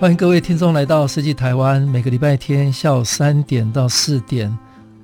欢迎各位听众来到设计台湾，每个礼拜天下午三点到四点，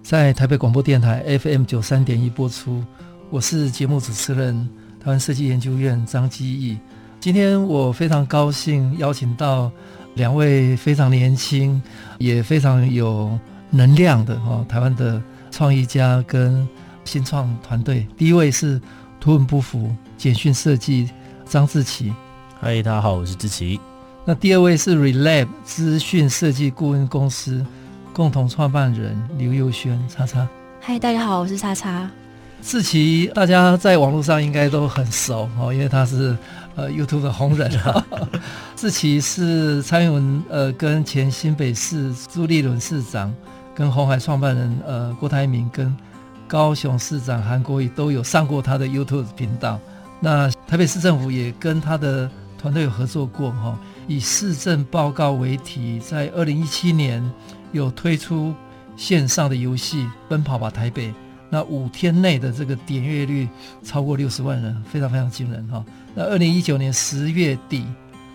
在台北广播电台 FM 九三点一播出。我是节目主持人台湾设计研究院张基义。今天我非常高兴邀请到两位非常年轻也非常有能量的哦，台湾的创意家跟新创团队。第一位是图文不符简讯设计张志奇。嗨，大家好，我是志奇。那第二位是 Relab 资讯设计顾问公司共同创办人刘佑轩，叉叉。嗨，大家好，我是叉叉。志奇，大家在网络上应该都很熟哦，因为他是呃 YouTube 的红人。志奇是蔡英文呃跟前新北市朱立伦市长跟红海创办人呃郭台铭跟高雄市长韩国瑜都有上过他的 YouTube 频道。那台北市政府也跟他的团队有合作过哈。以市政报告为题，在二零一七年有推出线上的游戏《奔跑吧台北》，那五天内的这个点阅率超过六十万人，非常非常惊人哈。那二零一九年十月底，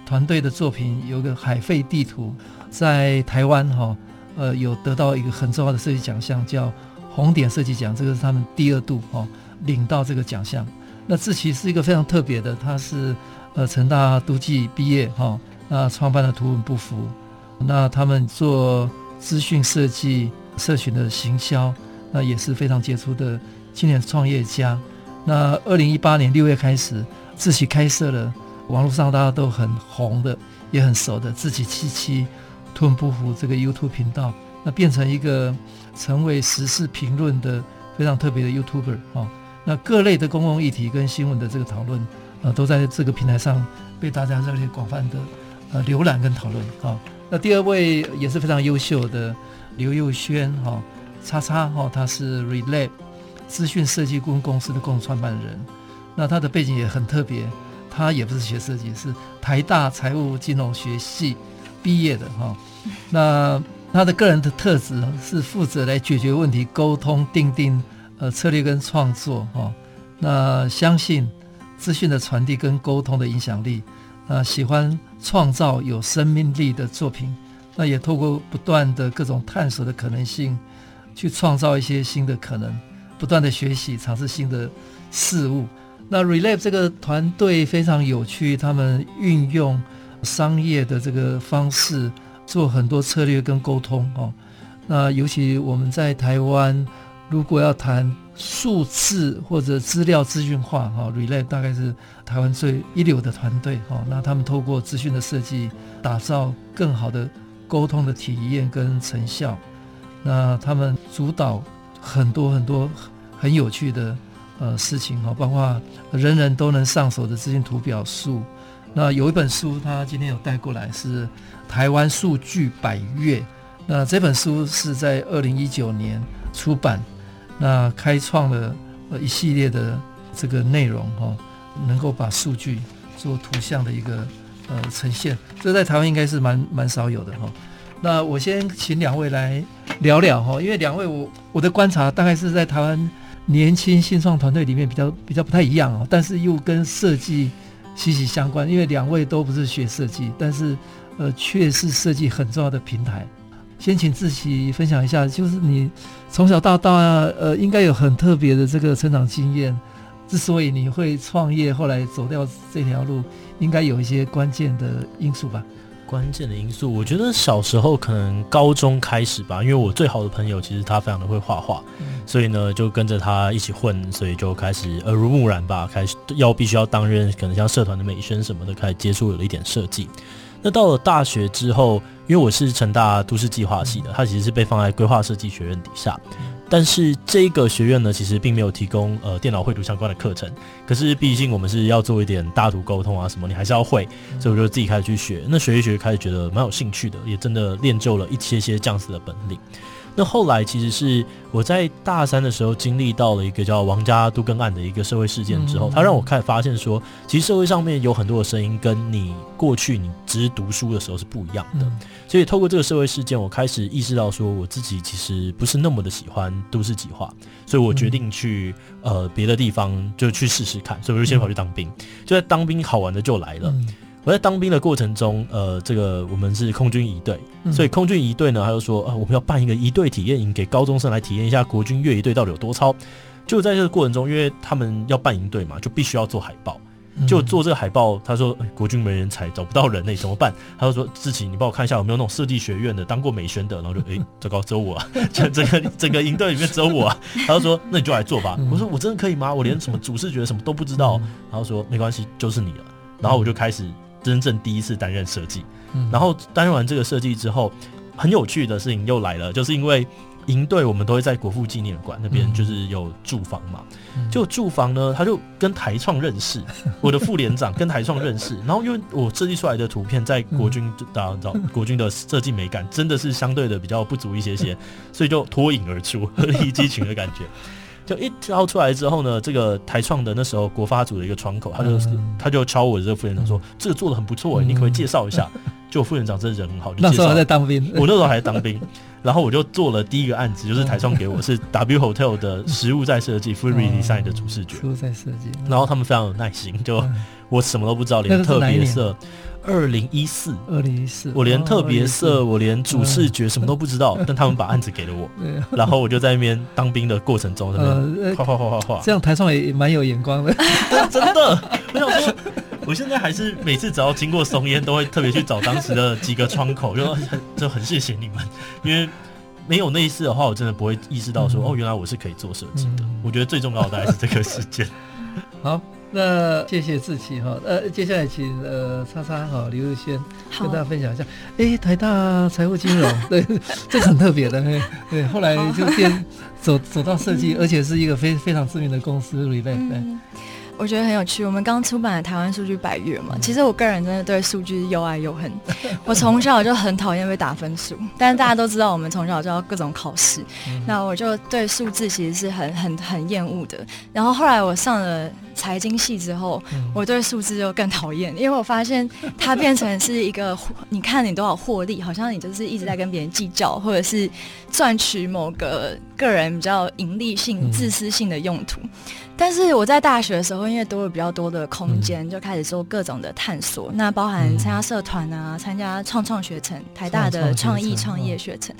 团队的作品有个海废地图，在台湾哈，呃，有得到一个很重要的设计奖项，叫红点设计奖，这个是他们第二度哈领到这个奖项。那志奇是一个非常特别的，他是呃成大都计毕业哈。那创办了图文不符，那他们做资讯设计、社群的行销，那也是非常杰出的青年创业家。那二零一八年六月开始，自己开设了网络上大家都很红的、也很熟的“自己七七图文不符”这个 YouTube 频道，那变成一个成为时事评论的非常特别的 YouTuber 啊。那各类的公共议题跟新闻的这个讨论，啊，都在这个平台上被大家热烈广泛的。呃，浏览跟讨论啊。那第二位也是非常优秀的刘佑轩哈，叉叉哈，他是 Relab 资讯设计顾问公司的共同创办人。那他的背景也很特别，他也不是学设计，是台大财务金融学系毕业的哈。那他的个人的特质是负责来解决问题、沟通、定定呃策略跟创作哈。那相信资讯的传递跟沟通的影响力。啊，喜欢创造有生命力的作品，那也透过不断的各种探索的可能性，去创造一些新的可能，不断的学习，尝试新的事物。那 Relive 这个团队非常有趣，他们运用商业的这个方式做很多策略跟沟通哦。那尤其我们在台湾，如果要谈。数字或者资料资讯化，哈，Relay 大概是台湾最一流的团队，哈。那他们透过资讯的设计，打造更好的沟通的体验跟成效。那他们主导很多很多很有趣的呃事情，哈，包括人人都能上手的资讯图表术。那有一本书，他今天有带过来，是台湾数据百阅。那这本书是在二零一九年出版。那开创了呃一系列的这个内容哈，能够把数据做图像的一个呃呈现，这在台湾应该是蛮蛮少有的哈。那我先请两位来聊聊哈，因为两位我我的观察大概是在台湾年轻新创团队里面比较比较不太一样哦，但是又跟设计息息相关，因为两位都不是学设计，但是呃却是设计很重要的平台。先请自己分享一下，就是你从小到大，呃，应该有很特别的这个成长经验。之所以你会创业，后来走掉这条路，应该有一些关键的因素吧？关键的因素，我觉得小时候可能高中开始吧，因为我最好的朋友其实他非常的会画画，嗯、所以呢就跟着他一起混，所以就开始耳濡目染吧，开始要必须要担任可能像社团的美宣什么的，开始接触了一点设计。那到了大学之后，因为我是成大都市计划系的，它其实是被放在规划设计学院底下。但是这个学院呢，其实并没有提供呃电脑绘图相关的课程。可是毕竟我们是要做一点大图沟通啊什么，你还是要会，所以我就自己开始去学。那学一学，开始觉得蛮有兴趣的，也真的练就了一些些这样子的本领。那后来其实是我在大三的时候经历到了一个叫王家都更案的一个社会事件之后，它让我开始发现说，其实社会上面有很多的声音跟你过去你只是读书的时候是不一样的。所以透过这个社会事件，我开始意识到说，我自己其实不是那么的喜欢都市计划，所以我决定去呃别的地方就去试试看，所以我就先跑去当兵。就在当兵，好玩的就来了。我在当兵的过程中，呃，这个我们是空军一队，所以空军一队呢，他就说，呃，我们要办一个一队体验营，给高中生来体验一下国军越一队到底有多操。就在这个过程中，因为他们要办营队嘛，就必须要做海报。就做这个海报，他说，欸，国军没人才，找不到人呢，怎么办？他就说，志奇，你帮我看一下有没有那种设计学院的，当过美宣的。然后就，哎，糟糕，只有我啊，就整个整个营队里面只有我啊。他就说，那你就来做吧。我说，我真的可以吗？我连什么主视觉什么都不知道。然后说，没关系，就是你了。然后我就开始。真正第一次担任设计，然后担任完这个设计之后，很有趣的事情又来了，就是因为营队我们都会在国父纪念馆那边，就是有住房嘛，就住房呢，他就跟台创认识，我的副连长跟台创认识，然后因为我设计出来的图片在国军，大家知道国军的设计美感真的是相对的比较不足一些些，所以就脱颖而出，鹤 立鸡群的感觉。就一挑出来之后呢，这个台创的那时候国发组的一个窗口，他就、嗯、他就敲我这个副院长说：“嗯、这个做的很不错，嗯、你可不可以介绍一下？”就副院长真的人很好，就那时候还在当兵，我那时候还在当兵，然后我就做了第一个案子，就是台创给我是 W Hotel 的实物在设计 Full Redesign 的主视觉，实物在设计，然后他们非常有耐心，就我什么都不知道，连特别色。二零一四，二零一四，我连特别色，我连主视觉什么都不知道，但他们把案子给了我，然后我就在那边当兵的过程中，画画画画画，这样台创也蛮有眼光的，真的。我想说，我现在还是每次只要经过松烟，都会特别去找当时的几个窗口，就很 就很谢谢你们，因为没有那一次的话，我真的不会意识到说，哦，原来我是可以做设计的。我觉得最重要的还是这个事件。好。那谢谢志奇哈，呃，接下来请呃叉叉哈刘日轩跟大家分享一下，哎好，台大财务金融，对，这个很特别的，对，对，后来就变走走到设计，而且是一个非非常知名的公司，Relate，对。嗯我觉得很有趣。我们刚出版的《台湾数据百月》嘛，其实我个人真的对数据又爱又恨。我从小就很讨厌被打分数，但是大家都知道，我们从小就要各种考试，那我就对数字其实是很很很厌恶的。然后后来我上了财经系之后，我对数字就更讨厌，因为我发现它变成是一个，你看你多少获利，好像你就是一直在跟别人计较，或者是赚取某个个人比较盈利性、自私性的用途。但是我在大学的时候，因为多了比较多的空间，嗯、就开始做各种的探索。那包含参加社团啊，参、嗯、加创创学程，台大的创意创业学程，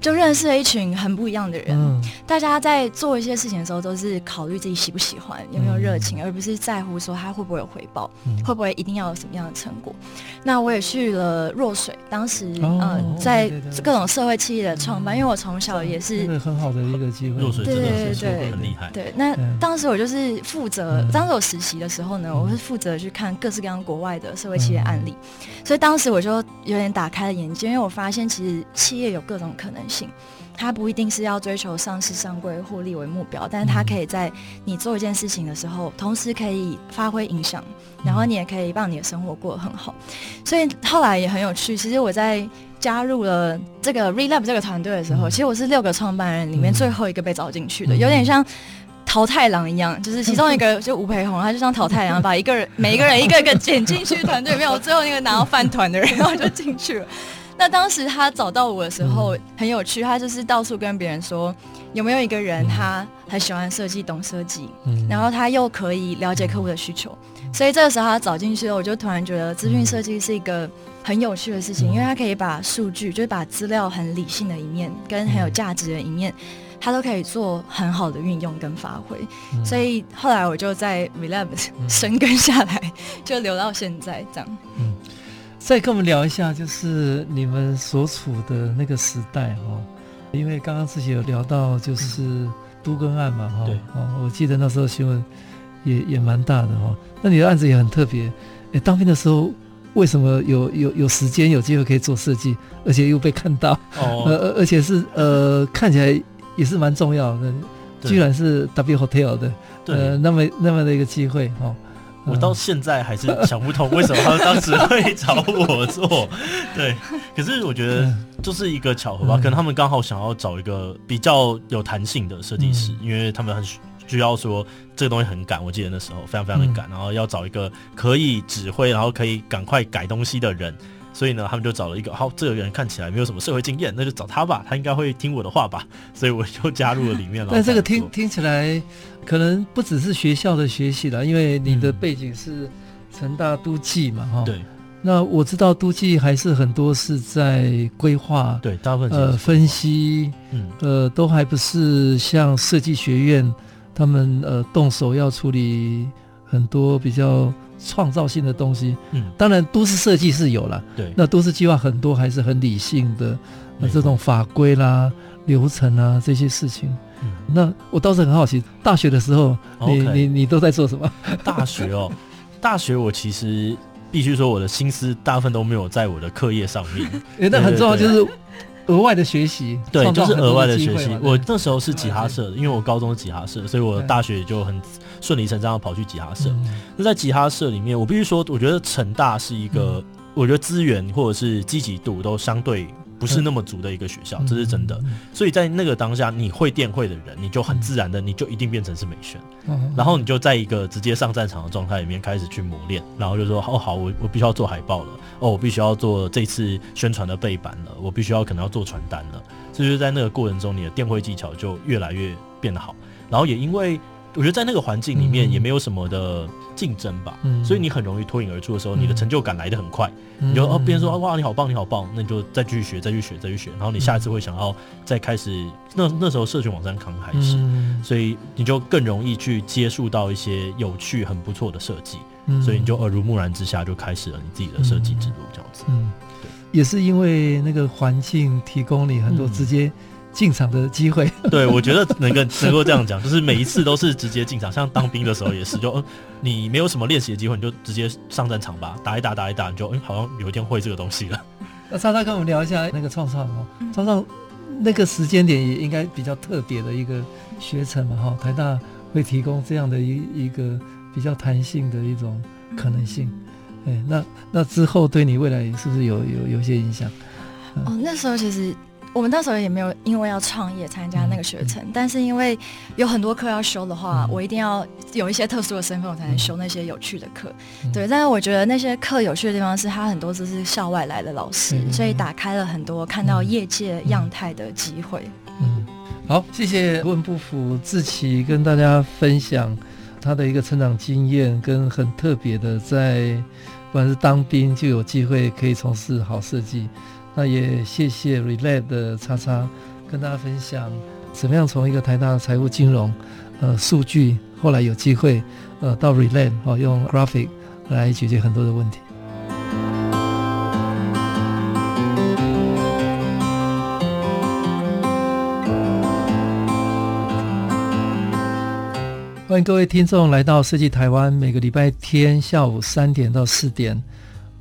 就认识了一群很不一样的人。嗯、大家在做一些事情的时候，都是考虑自己喜不喜欢，有没有热情，嗯、而不是在乎说他会不会有回报，嗯、会不会一定要有什么样的成果。那我也去了弱水，当时嗯、呃，在各种社会企业的创办，嗯、因为我从小也是很好的一个机会。弱水真的是很厉害。对，那当时我就是负责，当时我实习的时候呢，我是负责去看各式各样国外的社会企业案例，所以当时我就有点打开了眼界，因为我发现其实企业有各种可能性，它不一定是要追求上市上柜获利为目标，但是它可以在你做一件事情的时候，同时可以发挥影响，然后你也可以让你的生活过得很好。所以后来也很有趣，其实我在加入了这个 Relab 这个团队的时候，其实我是六个创办人里面最后一个被招进去的，有点像。淘太郎一样，就是其中一个 就吴培宏，他就像淘太郎，把一个人每一个人一个一个捡进去团队里面，我最后那个拿到饭团的人，然后就进去了。那当时他找到我的时候很有趣，他就是到处跟别人说有没有一个人他很喜欢设计，懂设计，然后他又可以了解客户的需求。所以这个时候他找进去了，我就突然觉得资讯设计是一个很有趣的事情，因为他可以把数据，就是把资料很理性的一面跟很有价值的一面。他都可以做很好的运用跟发挥，嗯、所以后来我就在 Relab 深耕下来，嗯、就留到现在这样。嗯，再跟我们聊一下，就是你们所处的那个时代哈，因为刚刚自己有聊到就是都更案嘛哈，对，哦，我记得那时候新闻也也蛮大的哈。那你的案子也很特别，哎，当兵的时候为什么有有有时间有机会可以做设计，而且又被看到？哦，呃，而且是呃看起来。也是蛮重要的，居然是 W Hotel 的，对呃，那么那么的一个机会哦。我到现在还是想不通为什么他们当时会找我做，对。可是我觉得就是一个巧合吧，可能他们刚好想要找一个比较有弹性的设计师，因为他们很需要说这个东西很赶，我记得那时候非常非常的赶，然后要找一个可以指挥，然后可以赶快改东西的人。所以呢，他们就找了一个，好，这个人看起来没有什么社会经验，那就找他吧，他应该会听我的话吧。所以我就加入了里面了。但这个听听起来，可能不只是学校的学习了，因为你的背景是成大都计嘛，哈、嗯。对。那我知道都计还是很多是在规划，对，大部分呃分析，嗯，呃，都还不是像设计学院他们呃动手要处理很多比较。创造性的东西，嗯，当然都市设计是有了，对，那都市计划很多还是很理性的，那这种法规啦、流程啊这些事情，嗯，那我倒是很好奇，大学的时候，你你你都在做什么？大学哦，大学我其实必须说，我的心思大部分都没有在我的课业上面，哎，那很重要就是。额外的学习，对，就是额外的学习。我那时候是吉他社的，因为我高中是吉他社，所以我大学就很顺理成章的跑去吉他社。那在吉他社里面，我必须说，我觉得成大是一个，我觉得资源或者是积极度都相对。不是那么足的一个学校，这是真的。所以在那个当下，你会电会的人，你就很自然的，你就一定变成是美宣。然后你就在一个直接上战场的状态里面开始去磨练，然后就说：哦，好，我我必须要做海报了，哦，我必须要做这次宣传的背板了，我必须要可能要做传单了。这就是在那个过程中，你的电会技巧就越来越变得好。然后也因为。我觉得在那个环境里面也没有什么的竞争吧，嗯、所以你很容易脱颖而出的时候，嗯、你的成就感来得很快。嗯、你就哦，别人说哇你好棒你好棒，那你就再继续学再去学再去学，然后你下一次会想要再开始。那那时候社群网站刚开始，嗯、所以你就更容易去接触到一些有趣很不错的设计，嗯、所以你就耳濡目染之下就开始了你自己的设计之路，这样子。嗯，对，也是因为那个环境提供你很多直接、嗯。进场的机会，对，我觉得能够能够这样讲，就是每一次都是直接进场，像当兵的时候也是，就嗯，你没有什么练习的机会，你就直接上战场吧，打一打打一打，你就嗯，好像有一天会这个东西了。那莎莎跟我们聊一下那个创创哦，创创那个时间点也应该比较特别的一个学程嘛哈，台大会提供这样的一一个比较弹性的一种可能性，哎，那那之后对你未来是不是有有有些影响？哦，那时候其实。我们那时候也没有因为要创业参加那个学程，但是因为有很多课要修的话，嗯、我一定要有一些特殊的身份，我才能修那些有趣的课。嗯、对，但是我觉得那些课有趣的地方是，他很多都是校外来的老师，嗯、所以打开了很多看到业界样态的机会。嗯，好，谢谢图文不服志奇跟大家分享他的一个成长经验，跟很特别的在不管是当兵就有机会可以从事好设计。那也谢谢 Relate 的叉叉跟大家分享，怎么样从一个台大的财务金融，呃，数据，后来有机会，呃，到 Relate 哦，用 Graphic 来解决很多的问题。欢迎各位听众来到设计台湾，每个礼拜天下午三点到四点。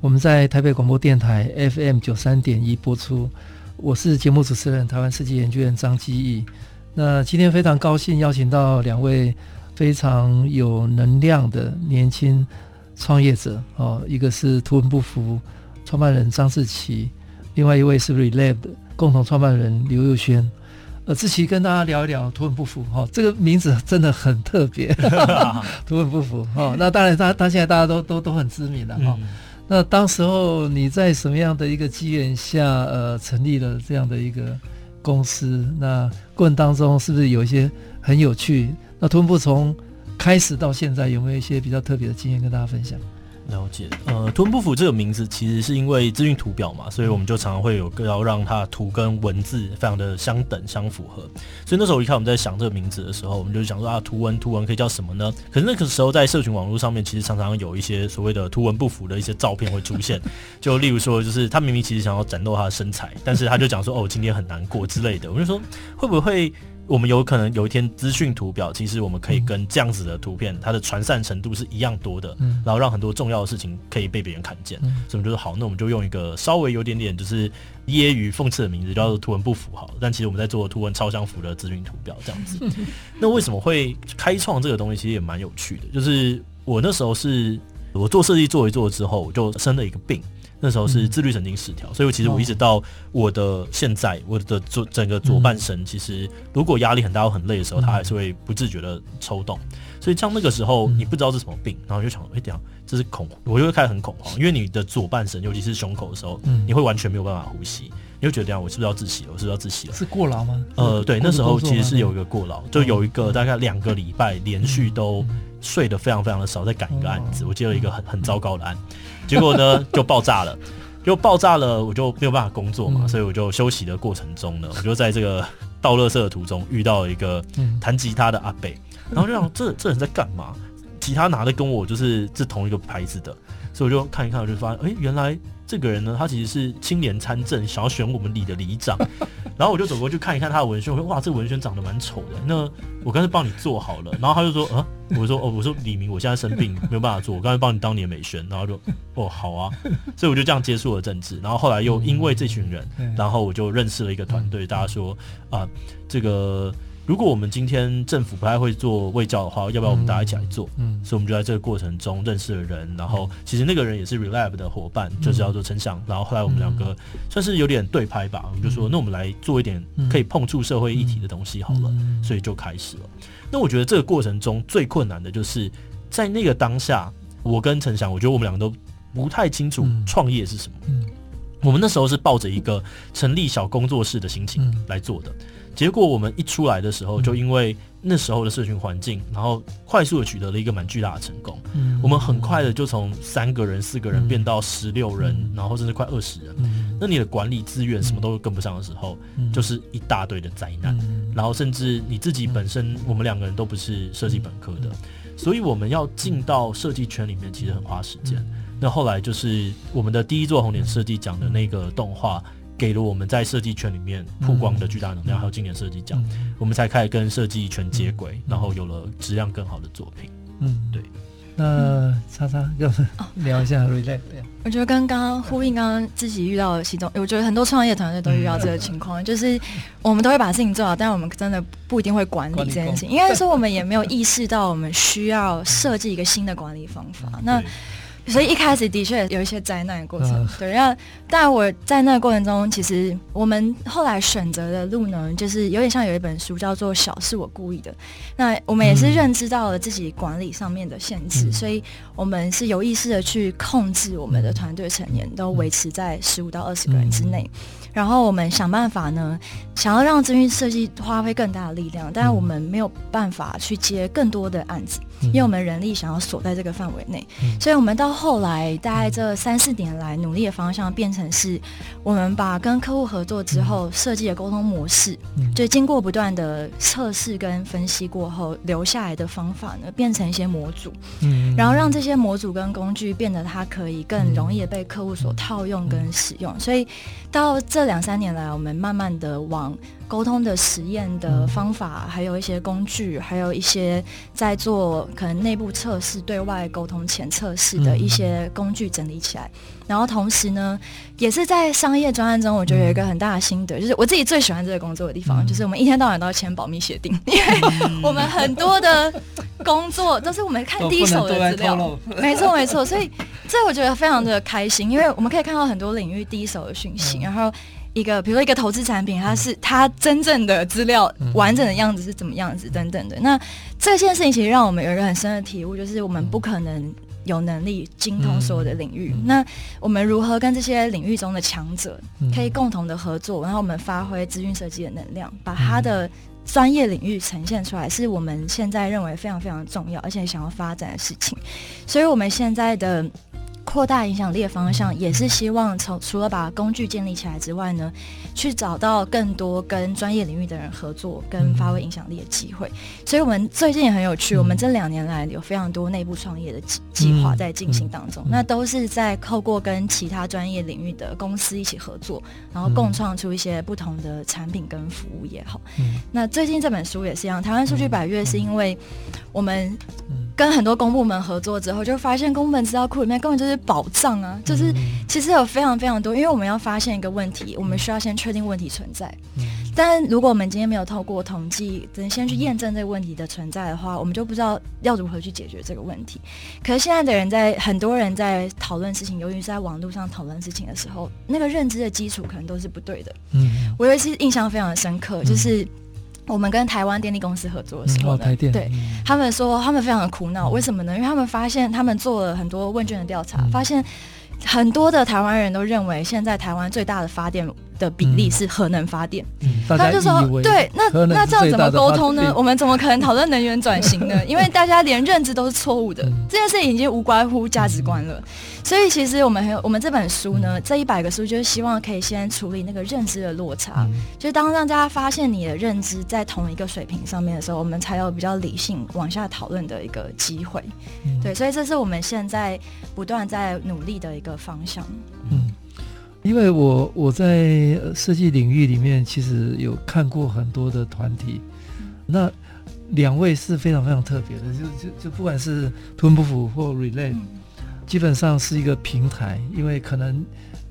我们在台北广播电台 FM 九三点一播出，我是节目主持人台湾设计研究院张基义。那今天非常高兴邀请到两位非常有能量的年轻创业者哦，一个是图文不符创办人张志奇，另外一位是 Relab 共同创办人刘佑轩。呃，志奇跟大家聊一聊图文不符哈，这个名字真的很特别，图文不符哈。那当然他他现在大家都都都很知名了哈。嗯那当时候你在什么样的一个机缘下，呃，成立了这样的一个公司？那过程当中是不是有一些很有趣？那吞步从开始到现在有没有一些比较特别的经验跟大家分享？了解，呃，图文不符这个名字其实是因为资讯图表嘛，所以我们就常常会有要让它图跟文字非常的相等相符合。所以那时候一看我们在想这个名字的时候，我们就想说啊，图文图文可以叫什么呢？可是那个时候在社群网络上面，其实常常有一些所谓的图文不符的一些照片会出现，就例如说，就是他明明其实想要展露他的身材，但是他就讲说哦，今天很难过之类的。我就说会不会？我们有可能有一天资讯图表，其实我们可以跟这样子的图片，它的传散程度是一样多的，嗯，然后让很多重要的事情可以被别人看见，嗯，所以我们就说好，那我们就用一个稍微有点点就是揶揄讽刺的名字，叫做图文不符好，但其实我们在做图文超相符的资讯图表这样子。那为什么会开创这个东西？其实也蛮有趣的，就是我那时候是我做设计做一做之后，我就生了一个病。那时候是自律神经失调，所以其实我一直到我的现在，我的左整个左半身，其实如果压力很大或很累的时候，它还是会不自觉的抽动。所以像那个时候，你不知道是什么病，然后就想，哎，等下这是恐，我就会开始很恐慌，因为你的左半身，尤其是胸口的时候，你会完全没有办法呼吸，你会觉得这样，我是不是要窒息了？我是不是要窒息了？是过劳吗？呃，对，那时候其实是有一个过劳，就有一个大概两个礼拜连续都睡得非常非常的少，在赶一个案子，我接了一个很很糟糕的案，结果呢 就爆炸了。就爆炸了，我就没有办法工作嘛，嗯、所以我就休息的过程中呢，我就在这个倒垃圾的途中遇到一个弹吉他的阿伯，嗯、然后就想这这人在干嘛？吉他拿的跟我就是是同一个牌子的，所以我就看一看，我就发现，哎、欸，原来。这个人呢，他其实是青年参政，想要选我们里的里长。然后我就走过去看一看他的文宣，我说哇，这个文宣长得蛮丑的。那我刚才帮你做好了。然后他就说，啊，我说哦，我说李明，我现在生病没有办法做，我刚才帮你当你的美宣。然后就哦，好啊。所以我就这样接触了政治。然后后来又因为这群人，然后我就认识了一个团队。大家说啊，这个。如果我们今天政府不太会做卫教的话，要不要我们大家一起来做？嗯，所以我们就在这个过程中认识了人，然后其实那个人也是 Relab 的伙伴，就是叫做陈翔。然后后来我们两个算是有点对拍吧，我们就说那我们来做一点可以碰触社会议题的东西好了，所以就开始了。那我觉得这个过程中最困难的就是在那个当下，我跟陈翔，我觉得我们两个都不太清楚创业是什么。嗯，我们那时候是抱着一个成立小工作室的心情来做的。结果我们一出来的时候，就因为那时候的社群环境，然后快速的取得了一个蛮巨大的成功。嗯，我们很快的就从三个人、四个人变到十六人，然后甚至快二十人。那你的管理资源什么都跟不上的时候，就是一大堆的灾难。然后甚至你自己本身，我们两个人都不是设计本科的，所以我们要进到设计圈里面，其实很花时间。那后来就是我们的第一座红点设计奖的那个动画。给了我们在设计圈里面曝光的巨大能量，还有今年设计奖，我们才开始跟设计圈接轨，然后有了质量更好的作品。嗯，对。那叉叉要聊一下 Relab。我觉得跟刚刚呼应刚刚自己遇到的其中，我觉得很多创业团队都遇到这个情况，就是我们都会把事情做好，但是我们真的不一定会管理这件事情，应该说我们也没有意识到我们需要设计一个新的管理方法。那所以一开始的确有一些灾难的过程，对。然后，但我在那个过程中，其实我们后来选择的路呢，就是有点像有一本书叫做《小是我故意的》。那我们也是认知到了自己管理上面的限制，所以我们是有意识的去控制我们的团队成员，都维持在十五到二十个人之内。然后我们想办法呢，想要让资讯设计发挥更大的力量，但是我们没有办法去接更多的案子。因为我们人力想要锁在这个范围内，所以我们到后来大概这三四年来努力的方向变成是，我们把跟客户合作之后设计的沟通模式，就经过不断的测试跟分析过后留下来的方法呢，变成一些模组，然后让这些模组跟工具变得它可以更容易的被客户所套用跟使用。所以到这两三年来，我们慢慢的往。沟通的实验的方法，还有一些工具，还有一些在做可能内部测试、对外沟通前测试的一些工具整理起来。然后同时呢，也是在商业专案中，我觉得有一个很大的心得，就是我自己最喜欢这个工作的地方，就是我们一天到晚都要签保密协定，因为我们很多的工作都是我们看第一手的资料，没错没错。所以这我觉得非常的开心，因为我们可以看到很多领域第一手的讯息，然后。一个，比如说一个投资产品，它是它真正的资料完整的样子是怎么样子等等的。那这件事情其实让我们有一个很深的体悟，就是我们不可能有能力精通所有的领域。那我们如何跟这些领域中的强者可以共同的合作，然后我们发挥资讯设计的能量，把它的专业领域呈现出来，是我们现在认为非常非常重要，而且想要发展的事情。所以我们现在的。扩大影响力的方向，也是希望从除了把工具建立起来之外呢，去找到更多跟专业领域的人合作，跟发挥影响力的机会。所以，我们最近也很有趣，我们这两年来有非常多内部创业的计计划在进行当中，那都是在透过跟其他专业领域的公司一起合作，然后共创出一些不同的产品跟服务也好。那最近这本书也是一样，台湾数据百阅是因为我们。跟很多公部门合作之后，就发现公部门资料库里面根本就是宝藏啊！就是其实有非常非常多，因为我们要发现一个问题，我们需要先确定问题存在。但如果我们今天没有透过统计，等先去验证这个问题的存在的话，我们就不知道要如何去解决这个问题。可是现在的人在很多人在讨论事情，由于是在网络上讨论事情的时候，那个认知的基础可能都是不对的。嗯，我有一次印象非常的深刻，就是。我们跟台湾电力公司合作的时候呢，对他们说，他们非常的苦恼，为什么呢？因为他们发现，他们做了很多问卷的调查，发现很多的台湾人都认为，现在台湾最大的发电的比例是核能发电。他就说，对，那那这样怎么沟通呢？我们怎么可能讨论能源转型呢？因为大家连认知都是错误的，这件事已经无关乎价值观了。所以其实我们还有我们这本书呢，这一百个书就是希望可以先处理那个认知的落差，嗯、就是当让大家发现你的认知在同一个水平上面的时候，我们才有比较理性往下讨论的一个机会。嗯、对，所以这是我们现在不断在努力的一个方向。嗯，因为我我在设计领域里面其实有看过很多的团体，嗯、那两位是非常非常特别的，就就就不管是图文不符或 Relate。嗯基本上是一个平台，因为可能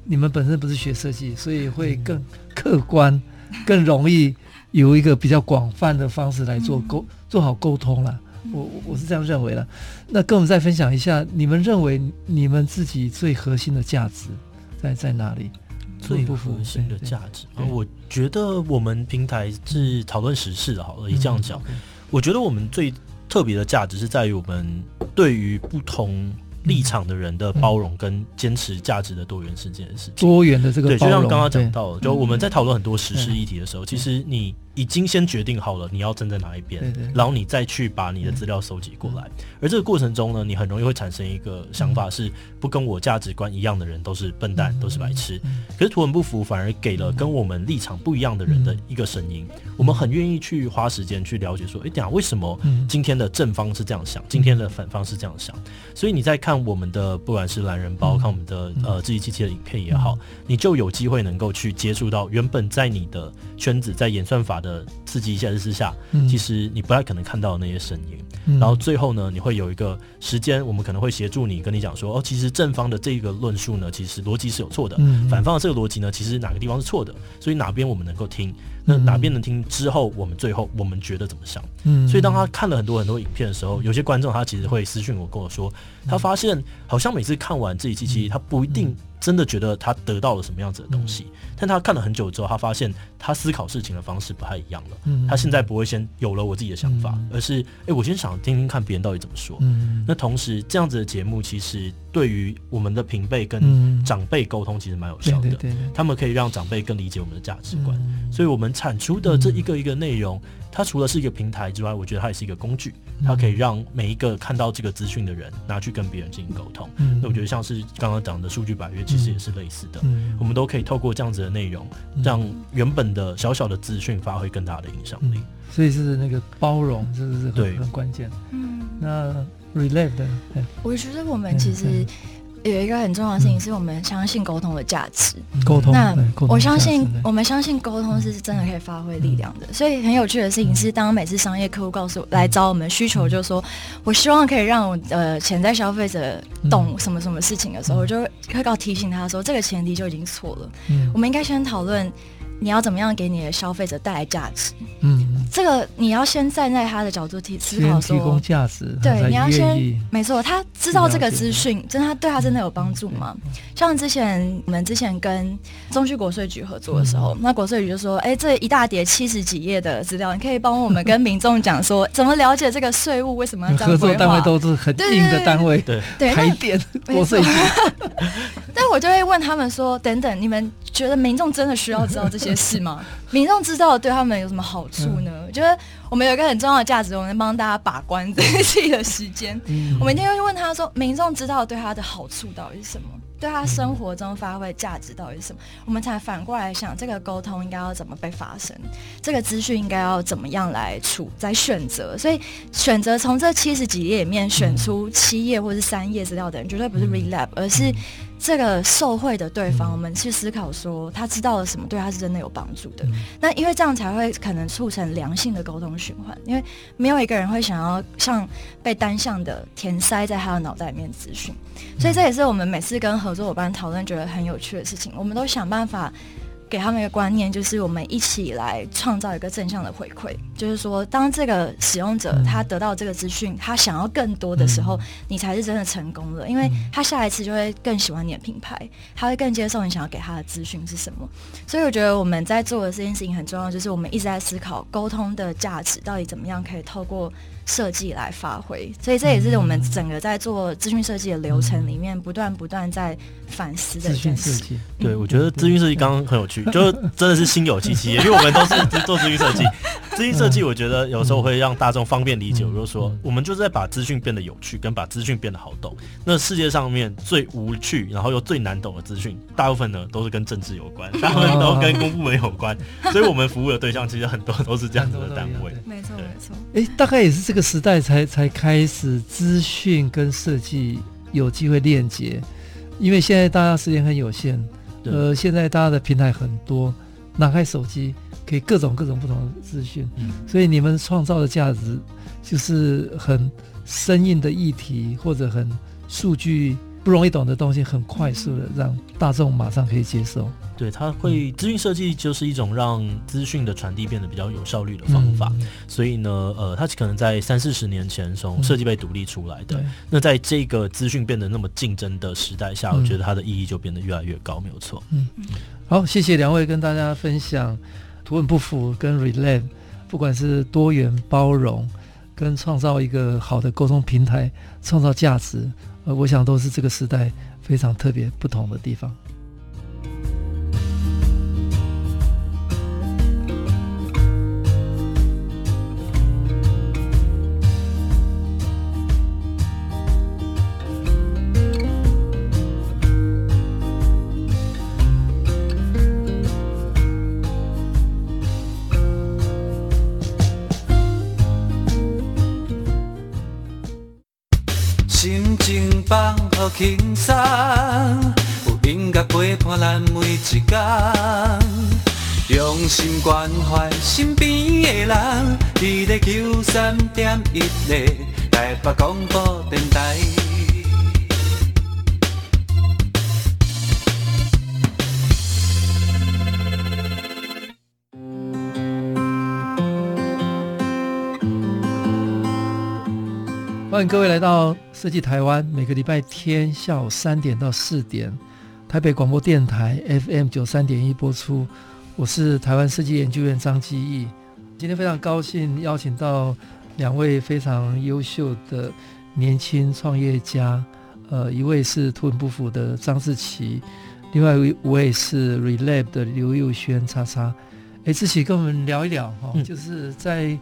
你们本身不是学设计，所以会更客观，更容易有一个比较广泛的方式来做沟做好沟通了。我我是这样认为的。那跟我们再分享一下，你们认为你们自己最核心的价值在在哪里？最核心的价值啊，我觉得我们平台是讨论时事的，好了，以这样讲，我觉得我们最特别的价值是在于我们对于不同。立场的人的包容跟坚持价值的多元是这件事情，多元的这个包容，对，就像刚刚讲到的，就我们在讨论很多时事议题的时候，其实你。已经先决定好了你要站在哪一边，对对对，然后你再去把你的资料收集过来。而这个过程中呢，你很容易会产生一个想法是，不跟我价值观一样的人都是笨蛋，嗯、都是白痴。嗯、可是图文不符反而给了跟我们立场不一样的人的一个声音，嗯、我们很愿意去花时间去了解说，哎，等下为什么今天的正方是这样想，今天的反方是这样想？所以你在看我们的不管是懒人包，看我们的呃自己机器的影片也好，你就有机会能够去接触到原本在你的圈子在演算法的刺激一下。在私下，其实你不太可能看到那些声音。嗯、然后最后呢，你会有一个时间，我们可能会协助你，跟你讲说，哦，其实正方的这个论述呢，其实逻辑是有错的；嗯、反方的这个逻辑呢，其实哪个地方是错的。所以哪边我们能够听，那哪边能听之后，我们最后我们觉得怎么想？嗯、所以当他看了很多很多影片的时候，有些观众他其实会私信我跟我说，他发现好像每次看完这一期期，他不一定。真的觉得他得到了什么样子的东西，但他看了很久之后，他发现他思考事情的方式不太一样了。他现在不会先有了我自己的想法，而是哎，我先想听听看别人到底怎么说。那同时这样子的节目，其实对于我们的平辈跟长辈沟通，其实蛮有效的。他们可以让长辈更理解我们的价值观，所以我们产出的这一个一个内容。它除了是一个平台之外，我觉得它也是一个工具，它可以让每一个看到这个资讯的人拿去跟别人进行沟通。嗯、那我觉得像是刚刚讲的数据百阅，其实也是类似的。嗯、我们都可以透过这样子的内容，让原本的小小的资讯发挥更大的影响力。所以是那个包容，这是很对很关键。嗯，那 relive 的，我觉得我们其实。有一个很重要的事情，是我们相信沟通的价值。沟通，那我相信，我们相信沟通是真的可以发挥力量的。所以很有趣的事情是，当每次商业客户告诉我来找我们需求，就是说我希望可以让我呃潜在消费者懂什么什么事情的时候，我就会告提醒他说，这个前提就已经错了。我们应该先讨论。你要怎么样给你的消费者带来价值？嗯，这个你要先站在他的角度提思考，说提供价值。对，你要先没错，他知道这个资讯，真的他对他真的有帮助吗？像之前我们之前跟中区国税局合作的时候，那国税局就说：“哎，这一大叠七十几页的资料，你可以帮我们跟民众讲说，怎么了解这个税务为什么要这样规划？”合作单位都是很硬的单位，对对，台电 国税局。但我就会问他们说：“等等，你们。”觉得民众真的需要知道这些事吗？民众知道对他们有什么好处呢？我觉得我们有一个很重要的价值，我们帮大家把关这一期的时间。我每天会问他说，民众知道对他的好处到底是什么？对他生活中发挥价值到底是什么？我们才反过来想，这个沟通应该要怎么被发生？这个资讯应该要怎么样来处在选择？所以选择从这七十几页里面选出七页或是三页资料的人，绝对不是 read lab，而是。这个受贿的对方，我们去思考说，他知道了什么，对他是真的有帮助的。那因为这样才会可能促成良性的沟通循环，因为没有一个人会想要像被单向的填塞在他的脑袋里面资讯，所以这也是我们每次跟合作伙伴讨论觉得很有趣的事情，我们都想办法。给他们一个观念，就是我们一起来创造一个正向的回馈。就是说，当这个使用者他得到这个资讯，他想要更多的时候，你才是真的成功了，因为他下一次就会更喜欢你的品牌，他会更接受你想要给他的资讯是什么。所以我觉得我们在做的这件事情很重要，就是我们一直在思考沟通的价值到底怎么样可以透过。设计来发挥，所以这也是我们整个在做资讯设计的流程里面不断不断在反思的一件事。对，我觉得资讯设计刚刚很有趣，就是真的是心有戚戚，因为我们都是做资讯设计。资讯设计我觉得有时候会让大众方便理解，我就说我们就是在把资讯变得有趣，跟把资讯变得好懂。那世界上面最无趣，然后又最难懂的资讯，大部分呢都是跟政治有关，大部分都跟公部门有关，所以我们服务的对象其实很多都是这样子的单位。没错，没错。哎，大概也是这个。这个时代才才开始资讯跟设计有机会链接，因为现在大家时间很有限，呃，现在大家的平台很多，拿开手机可以各种各种不同的资讯，嗯，所以你们创造的价值就是很生硬的议题或者很数据不容易懂的东西，很快速的让大众马上可以接受。对，它会资讯设计就是一种让资讯的传递变得比较有效率的方法。嗯、所以呢，呃，它可能在三四十年前从设计被独立出来的。嗯、那在这个资讯变得那么竞争的时代下，嗯、我觉得它的意义就变得越来越高，没有错。嗯，好，谢谢两位跟大家分享图文不符跟 Relay，不管是多元包容跟创造一个好的沟通平台，创造价值，呃，我想都是这个时代非常特别不同的地方。轻松，有音乐陪伴咱每一天，用心关怀身边的人。你的九三点一的台北广播电台。欢迎各位来到设计台湾，每个礼拜天下午三点到四点，台北广播电台 FM 九三点一播出。我是台湾设计研究院张基义，今天非常高兴邀请到两位非常优秀的年轻创业家，呃，一位是图文不符的张志奇，另外一位是 ReLab 的刘佑轩叉叉。哎，志奇跟我们聊一聊哈，嗯、就是在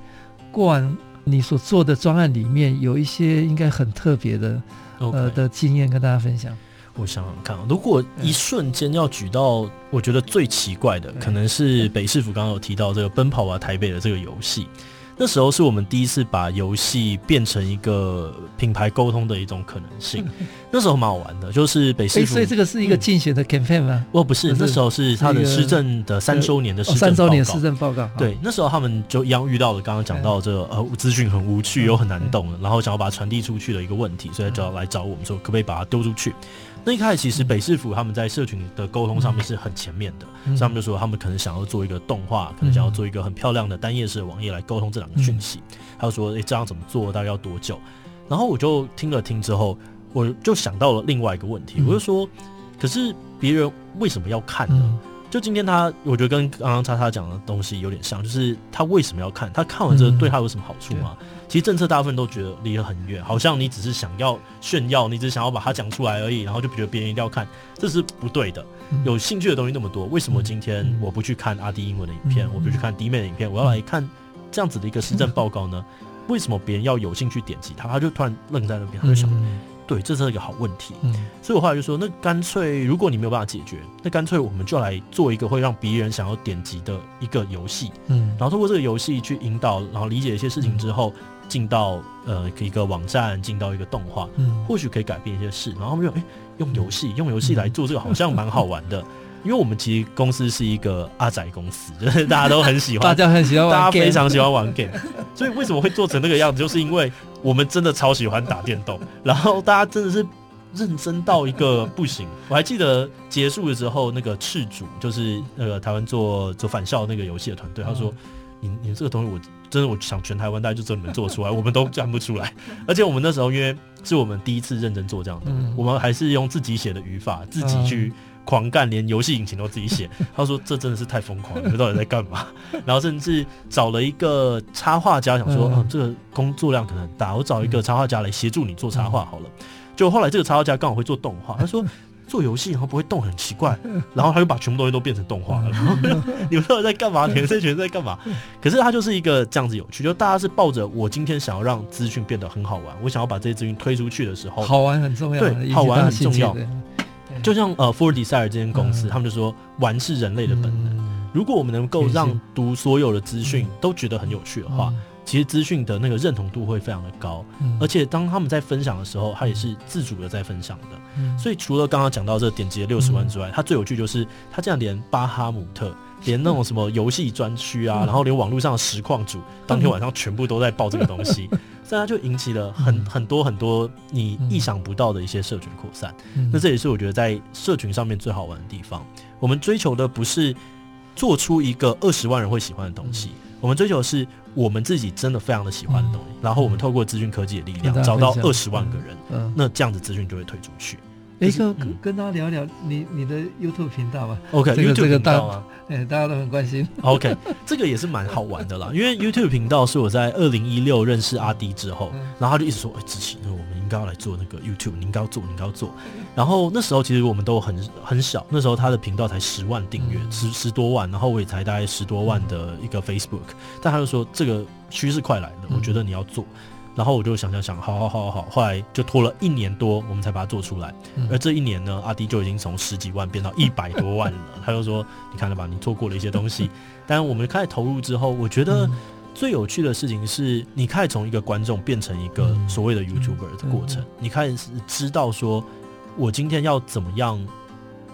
过往。你所做的专案里面有一些应该很特别的.呃的经验跟大家分享。我想想看，如果一瞬间要举到，我觉得最奇怪的，可能是北市府刚刚有提到这个《奔跑吧台北》的这个游戏。那时候是我们第一次把游戏变成一个品牌沟通的一种可能性。那时候蛮好玩的，就是北市府，所以这个是一个竞选的 campaign 吗？哦，不是，那时候是他的施政的三周年的施政报告。三周年施政报告。对，那时候他们就一样遇到了刚刚讲到这个呃资讯很无趣又很难懂，然后想要把它传递出去的一个问题，所以就要来找我们说可不可以把它丢出去。那一开始其实北市府他们在社群的沟通上面是很前面的，所以他们就说他们可能想要做一个动画，可能想要做一个很漂亮的单页式的网页来沟通这两个讯息。他就说：“诶，这样怎么做？大概要多久？”然后我就听了听之后，我就想到了另外一个问题，我就说：“可是别人为什么要看呢？”就今天他，我觉得跟刚刚叉叉讲的东西有点像，就是他为什么要看？他看完之后对他有什么好处吗？嗯、其实政策大部分都觉得离得很远，好像你只是想要炫耀，你只是想要把它讲出来而已，然后就觉得别人一定要看，这是不对的。有兴趣的东西那么多，为什么今天我不去看阿迪英文的影片，我不去看迪妹的影片，我要来看这样子的一个施政报告呢？为什么别人要有兴趣点击他？他就突然愣在那边，他就想。对，这是一个好问题。嗯，所以我后来就说，那干脆如果你没有办法解决，那干脆我们就来做一个会让别人想要点击的一个游戏。嗯，然后通过这个游戏去引导，然后理解一些事情之后，进到呃一个网站，进到一个动画，嗯，或许可以改变一些事。然后他们就哎，用游戏，用游戏来做这个好像蛮好玩的。因为我们其实公司是一个阿宅公司，就是大家都很喜欢，大家很喜欢玩，大家非常喜欢玩 game，所以为什么会做成那个样子，就是因为我们真的超喜欢打电动，然后大家真的是认真到一个不行。我还记得结束的时候，那个赤主就是那个台湾做做返校那个游戏的团队，他说：“你你这个东西，我真的我想全台湾大家就只有你们做出来，我们都干不出来。”而且我们那时候因为是我们第一次认真做这样的，我们还是用自己写的语法，自己去。狂干，连游戏引擎都自己写。他说：“这真的是太疯狂了，你们到底在干嘛？” 然后甚至找了一个插画家，想说：“嗯、啊，这个工作量可能很大，我找一个插画家来协助你做插画好了。”就后来这个插画家刚好会做动画，他说：“做游戏然后不会动很奇怪。”然后他就把全部东西都变成动画了。你们到底在干嘛？你们这群人在干嘛？可是他就是一个这样子有趣，就大家是抱着我今天想要让资讯变得很好玩，我想要把这些资讯推出去的时候，好玩很重要，对，好玩很重要。就像呃，For Desire 这间公司，嗯、他们就说玩是人类的本能。嗯、如果我们能够让读所有的资讯都觉得很有趣的话，嗯、其实资讯的那个认同度会非常的高。嗯、而且当他们在分享的时候，他也是自主的在分享的。嗯、所以除了刚刚讲到这点击的六十万之外，他、嗯、最有趣就是他这样连巴哈姆特，连那种什么游戏专区啊，嗯、然后连网络上的实况组，当天晚上全部都在报这个东西。所以它就引起了很很多很多你意想不到的一些社群扩散，嗯、那这也是我觉得在社群上面最好玩的地方。我们追求的不是做出一个二十万人会喜欢的东西，嗯、我们追求的是我们自己真的非常的喜欢的东西，嗯、然后我们透过资讯科技的力量找到二十万个人，嗯。嗯、那这样子资讯就会推出去。哎，哥跟跟大家聊聊你你的 YouTube 频道吧。OK，YouTube 频道啊，哎，大家都很关心。OK，这个也是蛮好玩的啦，因为 YouTube 频道是我在二零一六认识阿迪之后，然后他就一直说，哎，志祺，那我们应该要来做那个 YouTube，你应该要做，你应该要做。然后那时候其实我们都很很小，那时候他的频道才十万订阅，十十多万，然后我也才大概十多万的一个 Facebook，但他就说这个趋势快来了，我觉得你要做。然后我就想想想，好好好好，后来就拖了一年多，我们才把它做出来。而这一年呢，阿迪就已经从十几万变到一百多万了。他就说：“你看了吧，你错过了一些东西。”但我们开始投入之后，我觉得最有趣的事情是，你开始从一个观众变成一个所谓的 YouTuber 的过程。你开始知道说，我今天要怎么样。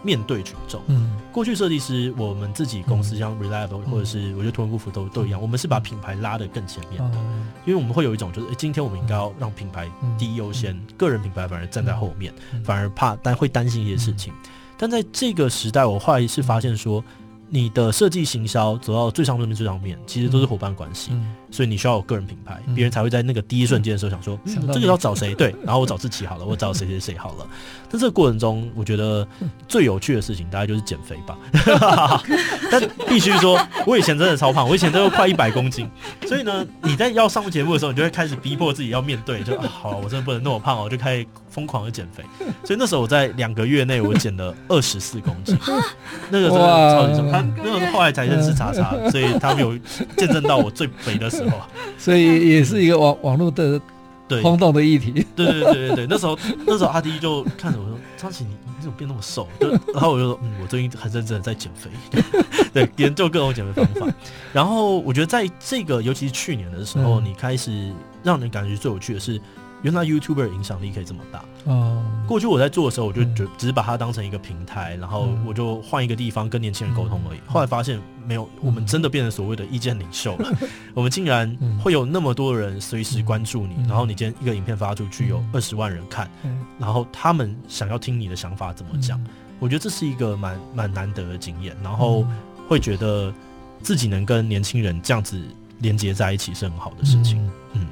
面对群众，嗯，过去设计师，我们自己公司像 Reliable、嗯、或者是我觉得图文不符都都一样，我们是把品牌拉得更前面。的，嗯、因为我们会有一种就是，欸、今天我们应该要让品牌第一优先，嗯、个人品牌反而站在后面，嗯、反而怕但会担心一些事情，嗯、但在这个时代，我后来是发现说。你的设计行销走到最上面最上面，其实都是伙伴关系，嗯、所以你需要有个人品牌，别、嗯、人才会在那个第一瞬间的时候想说，嗯嗯、这个要找谁？对，然后我找志祺好了，我找谁谁谁好了。在这个过程中，我觉得最有趣的事情大概就是减肥吧。但必须说，我以前真的超胖，我以前都有快一百公斤。所以呢，你在要上节目的时候，你就会开始逼迫自己要面对，就、啊、好，我真的不能那么胖哦，我就开始疯狂的减肥。所以那时候我在两个月内，我减了二十四公斤，那个时候超级重。那个后来才认识查查，所以他们有见证到我最肥的时候，所以也是一个网网络的对轰动的议题。对对对对对，那时候那时候阿迪就看着我说：“张琪，你你怎么变那么瘦？”就然后我就说：“嗯，我最近很认真的在减肥，对，研究各种减肥方法。”然后我觉得在这个尤其是去年的时候，你开始让人感觉最有趣的是。原来 YouTuber 影响力可以这么大。哦，过去我在做的时候，我就觉只是把它当成一个平台，然后我就换一个地方跟年轻人沟通而已。后来发现没有，我们真的变成所谓的意见领袖了。我们竟然会有那么多人随时关注你，然后你今天一个影片发出去有二十万人看，然后他们想要听你的想法怎么讲。我觉得这是一个蛮蛮难得的经验，然后会觉得自己能跟年轻人这样子连接在一起是很好的事情。嗯，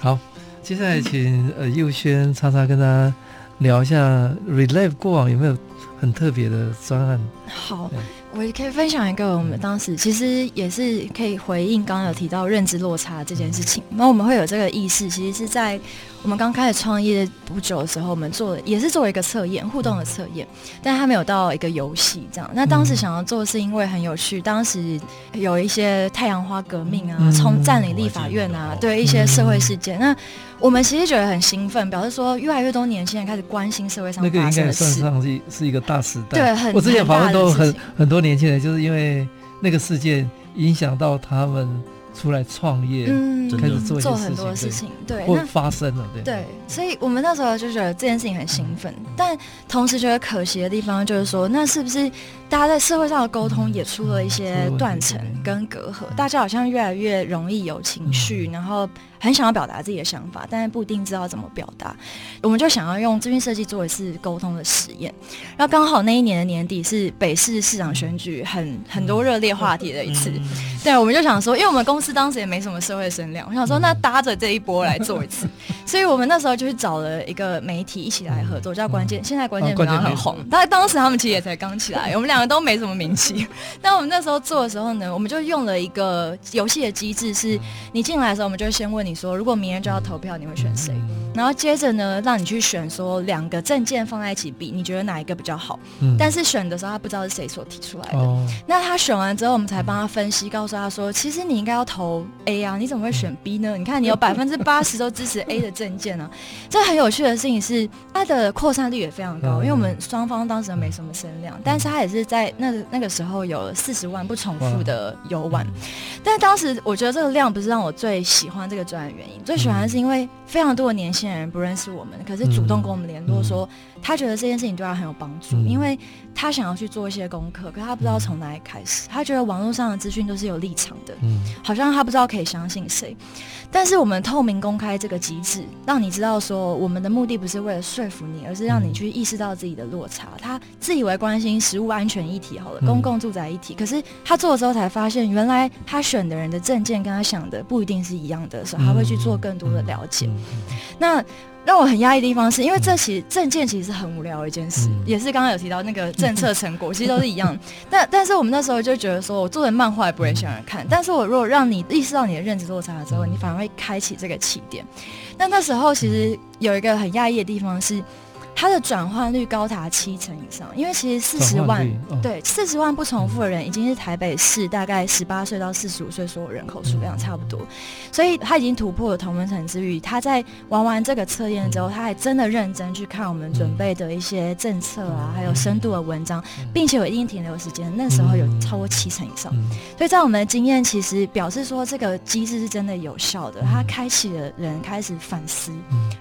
好。接下来请呃佑轩叉叉跟大家聊一下 Relive 过往有没有很特别的专案？好，我也可以分享一个，我们当时其实也是可以回应刚刚有提到认知落差这件事情。那我们会有这个意识，其实是在我们刚开始创业不久的时候，我们做也是做一个测验，互动的测验，但它没有到一个游戏这样。那当时想要做，是因为很有趣，当时有一些太阳花革命啊，从占领立法院啊，对一些社会事件，那我们其实觉得很兴奋，表示说越来越多年轻人开始关心社会上发生的事。那个应该算上是是一个大时代。对，很我之前访问都很很多年轻人，就是因为那个事件影响到他们出来创业，嗯，开始做做很多事情，对，那发生了，对。对，所以我们那时候就觉得这件事情很兴奋，但同时觉得可惜的地方就是说，那是不是大家在社会上的沟通也出了一些断层跟隔阂？大家好像越来越容易有情绪，然后。很想要表达自己的想法，但是不一定知道怎么表达。我们就想要用资讯设计做一次沟通的实验。然后刚好那一年的年底是北市市长选举很很多热烈话题的一次。对，我们就想说，因为我们公司当时也没什么社会声量，我想说那搭着这一波来做一次。所以我们那时候就去找了一个媒体一起来合作，叫关键。现在关键媒体很红，但当时他们其实也才刚起来，我们两个都没什么名气。那我们那时候做的时候呢，我们就用了一个游戏的机制，是你进来的时候，我们就先问你。说如果明天就要投票，你会选谁？然后接着呢，让你去选说两个证件放在一起比，你觉得哪一个比较好？嗯、但是选的时候他不知道是谁所提出来的。哦、那他选完之后，我们才帮他分析，告诉他说，其实你应该要投 A 啊，你怎么会选 B 呢？你看你有百分之八十都支持 A 的证件呢、啊。这很有趣的事情是，它的扩散率也非常高，因为我们双方当时没什么声量，但是他也是在那那个时候有四十万不重复的游玩。但当时我觉得这个量不是让我最喜欢这个专的原因，最喜欢的是因为非常多的年轻人不认识我们，可是主动跟我们联络说，他觉得这件事情对他很有帮助，因为他想要去做一些功课，可他不知道从哪里开始。他觉得网络上的资讯都是有立场的，好像他不知道可以相信谁。但是我们透明公开这个机制，让你知道说，我们的目的不是为了说服你，而是让你去意识到自己的落差。他自以为关心食物安全议题，好了，公共住宅议题，可是他做了之后才发现，原来他选的人的证件跟他想的不一定是一样的，所以他会去做更多的了解。那让我很压抑的地方是，因为这其实政见其实是很无聊的一件事，也是刚刚有提到那个政策成果，其实都是一样。但但是我们那时候就觉得说，我做的漫画也不会想人看，但是我如果让你意识到你的认知落差了之后，你反而会开启这个起点。那那时候其实有一个很压抑的地方是。它的转换率高达七成以上，因为其实四十万、哦、对四十万不重复的人，已经是台北市大概十八岁到四十五岁所有人口数量差不多，所以他已经突破了同温层之余，他在玩完这个测验之后，他还真的认真去看我们准备的一些政策啊，还有深度的文章，并且有一定停留时间，那时候有超过七成以上，所以在我们的经验，其实表示说这个机制是真的有效的，它开启了人开始反思，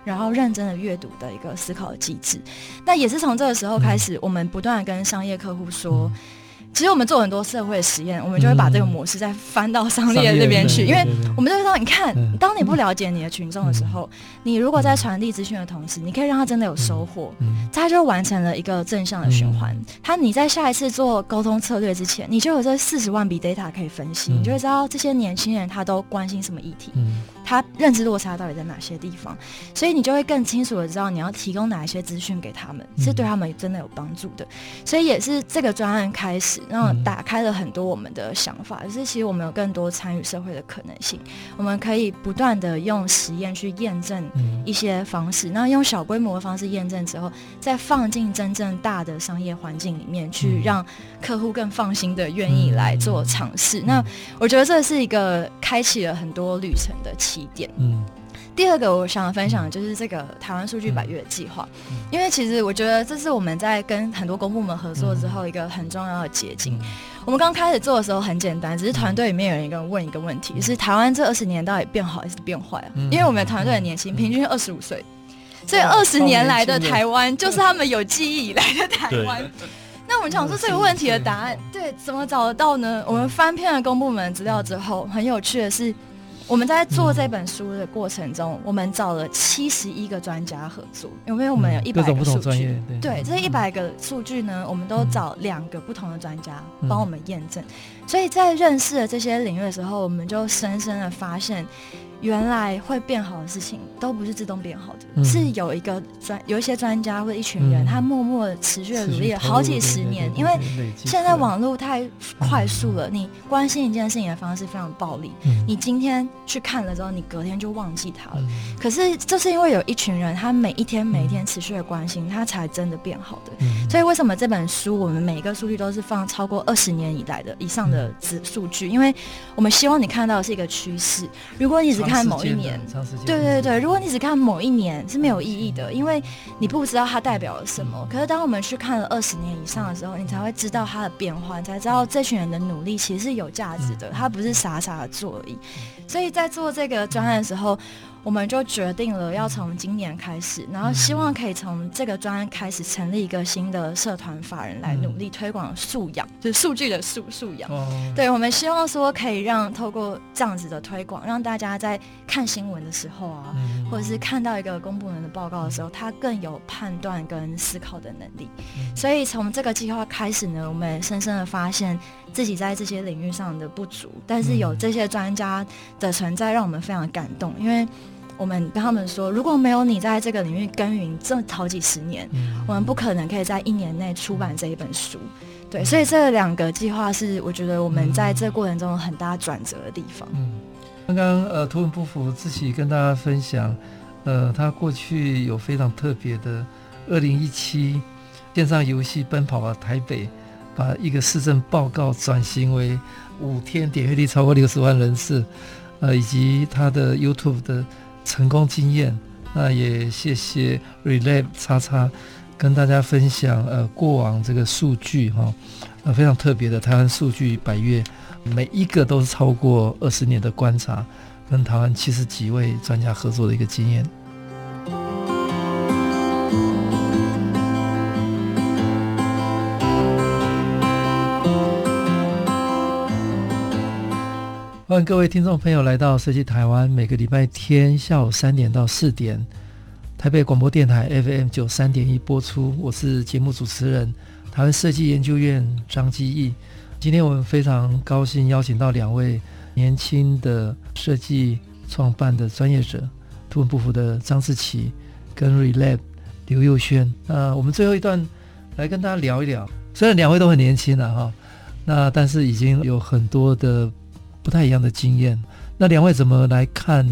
然后认真的阅读的一个思考的机制。那也是从这个时候开始，我们不断的跟商业客户说，其实我们做很多社会实验，我们就会把这个模式再翻到商业那边去，因为我们就会说，你看，当你不了解你的群众的时候，你如果在传递资讯的同时，你可以让他真的有收获，他就完成了一个正向的循环。他你在下一次做沟通策略之前，你就有这四十万笔 data 可以分析，你就会知道这些年轻人他都关心什么议题。他认知落差到底在哪些地方？所以你就会更清楚的知道你要提供哪一些资讯给他们，是对他们真的有帮助的。所以也是这个专案开始，让打开了很多我们的想法。就是其实我们有更多参与社会的可能性，我们可以不断的用实验去验证一些方式，那用小规模的方式验证之后，再放进真正大的商业环境里面去，让客户更放心的愿意来做尝试。那我觉得这是一个开启了很多旅程的起点。嗯，第二个我想分享的就是这个台湾数据百月计划，因为其实我觉得这是我们在跟很多公部门合作之后一个很重要的结晶。我们刚开始做的时候很简单，只是团队里面有人一个人问一个问题，就是台湾这二十年到底变好还是变坏啊？因为我们的团队很年轻，平均二十五岁，所以二十年来的台湾就是他们有记忆以来的台湾。那我们想说这个问题的答案，对，怎么找得到呢？我们翻遍了公部门资料之后，很有趣的是。我们在做这本书的过程中，我们找了七十一个专家合作，因为我们有一百个数据。对，这一百个数据呢，我们都找两个不同的专家帮我们验证。所以在认识了这些领域的时候，我们就深深的发现，原来会变好的事情都不是自动变好的，嗯、是有一个专有一些专家或者一群人，嗯、他默默的持续的努力了好几十年。因为现在网络太快速了，嗯、你关心一件事情的方式非常暴力。嗯、你今天去看了之后，你隔天就忘记它了。嗯、可是就是因为有一群人，他每一天每一天持续的关心，他才真的变好的。嗯、所以为什么这本书我们每一个数据都是放超过二十年以来的以上的指数据？因为我们希望你看到的是一个趋势。如果你只看某一年，对对对，如果你只看某一年是没有意义的，因为你不知道它代表了什么。可是当我们去看了二十年以上的时候，你才会知道它的变化，你才知道这群人的努力其实是有价值的，他不是傻傻的做而已。所以在做这个专案的时候。我们就决定了要从今年开始，然后希望可以从这个专案开始成立一个新的社团法人来努力推广素养，就是数据的素素养。对，我们希望说可以让透过这样子的推广，让大家在看新闻的时候啊，或者是看到一个公布人的报告的时候，他更有判断跟思考的能力。所以从这个计划开始呢，我们深深的发现自己在这些领域上的不足，但是有这些专家的存在，让我们非常感动，因为。我们跟他们说，如果没有你在这个领域耕耘这么好几十年，嗯、我们不可能可以在一年内出版这一本书。对，嗯、所以这两个计划是我觉得我们在这个过程中有很大转折的地方。嗯，刚刚呃，图文不符自己跟大家分享，呃，他过去有非常特别的，二零一七线上游戏奔跑吧台北，把一个市政报告转型为五天点阅率超过六十万人次，呃，以及他的 YouTube 的。成功经验，那也谢谢 Relab 叉叉跟大家分享呃过往这个数据哈，呃非常特别的台湾数据百阅，每一个都是超过二十年的观察，跟台湾七十几位专家合作的一个经验。欢迎各位听众朋友来到设计台湾，每个礼拜天下午三点到四点，台北广播电台 FM 九三点一播出。我是节目主持人，台湾设计研究院张基义。今天我们非常高兴邀请到两位年轻的设计创办的专业者，图文不符的张志奇跟 Relab 刘佑轩。那我们最后一段来跟大家聊一聊，虽然两位都很年轻了哈，那但是已经有很多的。不太一样的经验，那两位怎么来看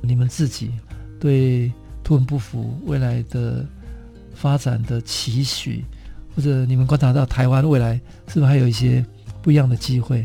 你们自己对图文不符未来的发展的期许，或者你们观察到台湾未来是不是还有一些不一样的机会？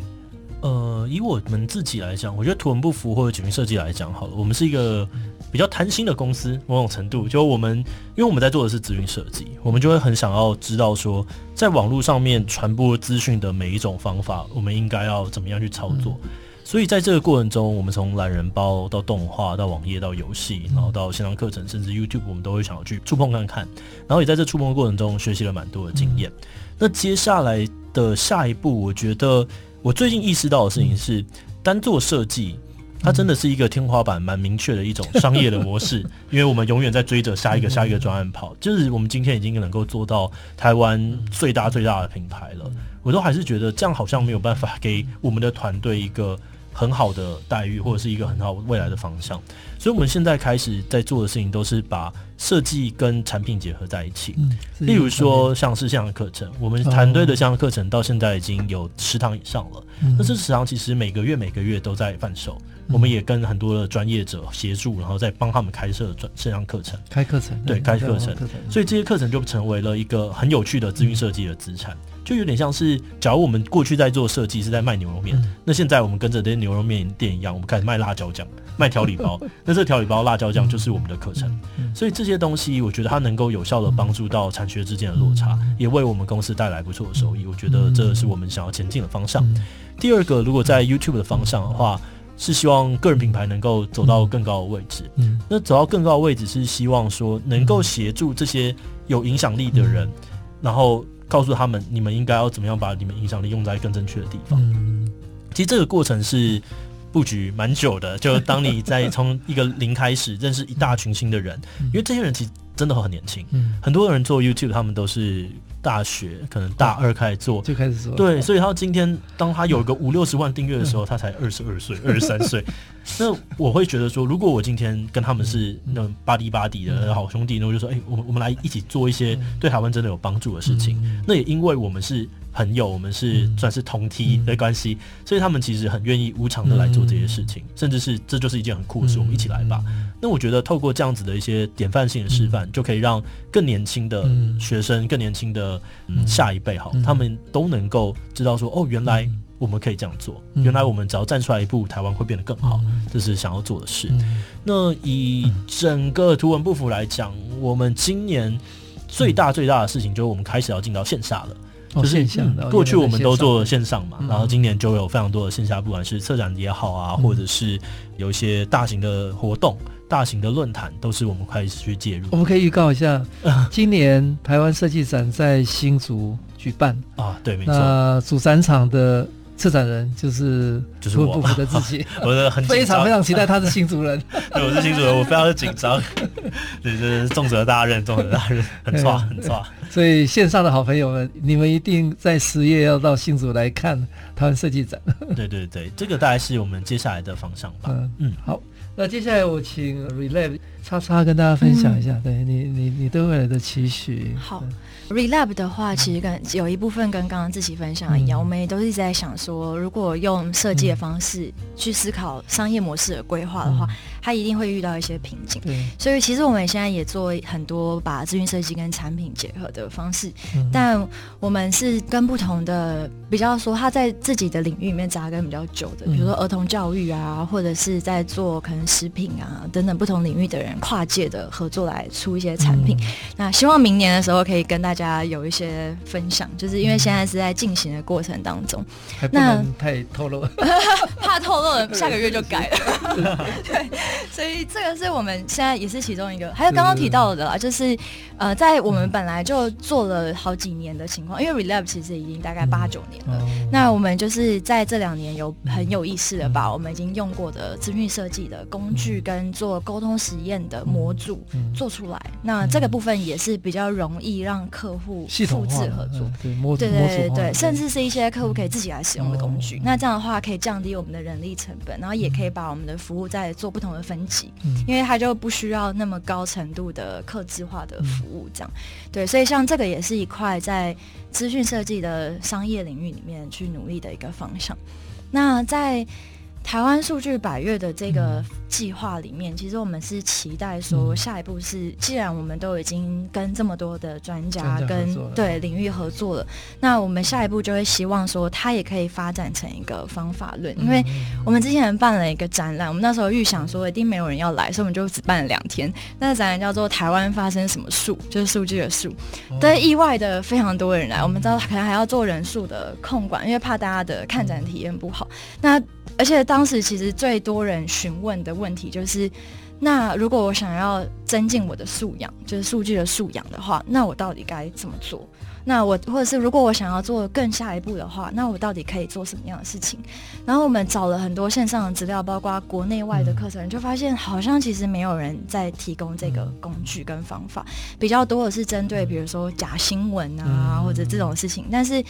呃，以我们自己来讲，我觉得图文不符或者景云设计来讲，好了，我们是一个比较贪心的公司，某种程度，就我们因为我们在做的是资讯设计，我们就会很想要知道说，在网络上面传播资讯的每一种方法，我们应该要怎么样去操作。嗯所以在这个过程中，我们从懒人包到动画到网页到游戏，然后到线上课程，甚至 YouTube，我们都会想要去触碰看看。然后也在这触碰的过程中学习了蛮多的经验。那接下来的下一步，我觉得我最近意识到的事情是，单做设计，它真的是一个天花板蛮明确的一种商业的模式，因为我们永远在追着下一个下一个专案跑。就是我们今天已经能够做到台湾最大最大的品牌了，我都还是觉得这样好像没有办法给我们的团队一个。很好的待遇，或者是一个很好未来的方向，所以我们现在开始在做的事情都是把设计跟产品结合在一起。嗯，例如说像是这样的课程，我们团队的这样的课程到现在已经有十堂以上了。嗯，那这十堂其实每个月每个月都在贩售，我们也跟很多的专业者协助，然后再帮他们开设专线上课程，开课程，对，开课程，所以这些课程就成为了一个很有趣的资讯设计的资产。就有点像是，假如我们过去在做设计是在卖牛肉面，嗯、那现在我们跟着这些牛肉面店一样，我们开始卖辣椒酱、卖调理包。那这调理包辣椒酱就是我们的课程。所以这些东西，我觉得它能够有效的帮助到产学之间的落差，嗯、也为我们公司带来不错的收益。我觉得这是我们想要前进的方向。嗯、第二个，如果在 YouTube 的方向的话，是希望个人品牌能够走到更高的位置。嗯，那走到更高的位置是希望说能够协助这些有影响力的人，然后。告诉他们，你们应该要怎么样把你们影响力用在更正确的地方。其实这个过程是布局蛮久的。就当你在从一个零开始认识一大群新的人，因为这些人其实真的很年轻。嗯，很多人做 YouTube，他们都是大学可能大二开始做，就开始做。对，所以他今天当他有一个五六十万订阅的时候，他才二十二岁、二十三岁。那我会觉得说，如果我今天跟他们是那种巴迪巴迪的好兄弟，那我就说，哎，我们我们来一起做一些对台湾真的有帮助的事情。那也因为我们是。朋友，我们是算是同梯的关系，嗯、所以他们其实很愿意无偿的来做这些事情，嗯、甚至是这就是一件很酷的事，我们一起来吧。嗯、那我觉得透过这样子的一些典范性的示范，嗯、就可以让更年轻的学生、嗯、更年轻的、嗯、下一辈哈，嗯、他们都能够知道说，哦，原来我们可以这样做，嗯、原来我们只要站出来一步，台湾会变得更好，嗯、这是想要做的事。嗯、那以整个图文不符来讲，我们今年最大最大的事情就是我们开始要进到线下了。就是过去我们都做线上嘛，然后今年就有非常多的线下，不管是策展也好啊，或者是有一些大型的活动、大型的论坛，都是我们开始去介入。我们可以预告一下，今年台湾设计展在新竹举办。啊，对，没错。那主展场的策展人就是就是我的自己，我的很非常非常期待，他是新主人，对，我是新主人，我非常的紧张，对，这是重责大任，重责大任，很抓，很抓。所以线上的好朋友们，你们一定在十月要到新竹来看台湾设计展。对对对，这个大概是我们接下来的方向吧。嗯嗯，好，那接下来我请 Relay 叉叉跟大家分享一下，嗯、对你你你对未来的期许。好。Relab 的话，其实跟有一部分跟刚刚志祺分享的一样，嗯、我们也都是在想说，如果用设计的方式去思考商业模式的规划的话，嗯、它一定会遇到一些瓶颈。对所以其实我们现在也做很多把资讯设计跟产品结合的方式，嗯、但我们是跟不同的比较说，他在自己的领域里面扎根比较久的，比如说儿童教育啊，或者是在做可能食品啊等等不同领域的人跨界的合作来出一些产品。嗯、那希望明年的时候可以跟大家。大家有一些分享，就是因为现在是在进行的过程当中，还不能太透露，怕透露了，下个月就改了。对，所以这个是我们现在也是其中一个，还有刚刚提到的啦，就是呃，在我们本来就做了好几年的情况，因为 Relab 其实已经大概八九年了，那我们就是在这两年有很有意识的把我们已经用过的资讯设计的工具跟做沟通实验的模组做出来，那这个部分也是比较容易让客客户复制合作，对对对对，甚至是一些客户可以自己来使用的工具。那这样的话可以降低我们的人力成本，然后也可以把我们的服务再做不同的分级，因为它就不需要那么高程度的客制化的服务。这样，对，所以像这个也是一块在资讯设计的商业领域里面去努力的一个方向。那在台湾数据百月的这个计划里面，其实我们是期待说，下一步是，既然我们都已经跟这么多的专家跟对领域合作了，那我们下一步就会希望说，它也可以发展成一个方法论。因为我们之前办了一个展览，我们那时候预想说一定没有人要来，所以我们就只办了两天。那个展览叫做《台湾发生什么数》，就是数据的数。但意外的非常多人来，我们知道可能还要做人数的控管，因为怕大家的看展体验不好。那而且当时其实最多人询问的问题就是，那如果我想要增进我的素养，就是数据的素养的话，那我到底该怎么做？那我或者是如果我想要做更下一步的话，那我到底可以做什么样的事情？然后我们找了很多线上的资料，包括国内外的课程，就发现好像其实没有人在提供这个工具跟方法，比较多的是针对比如说假新闻啊或者这种事情，但是。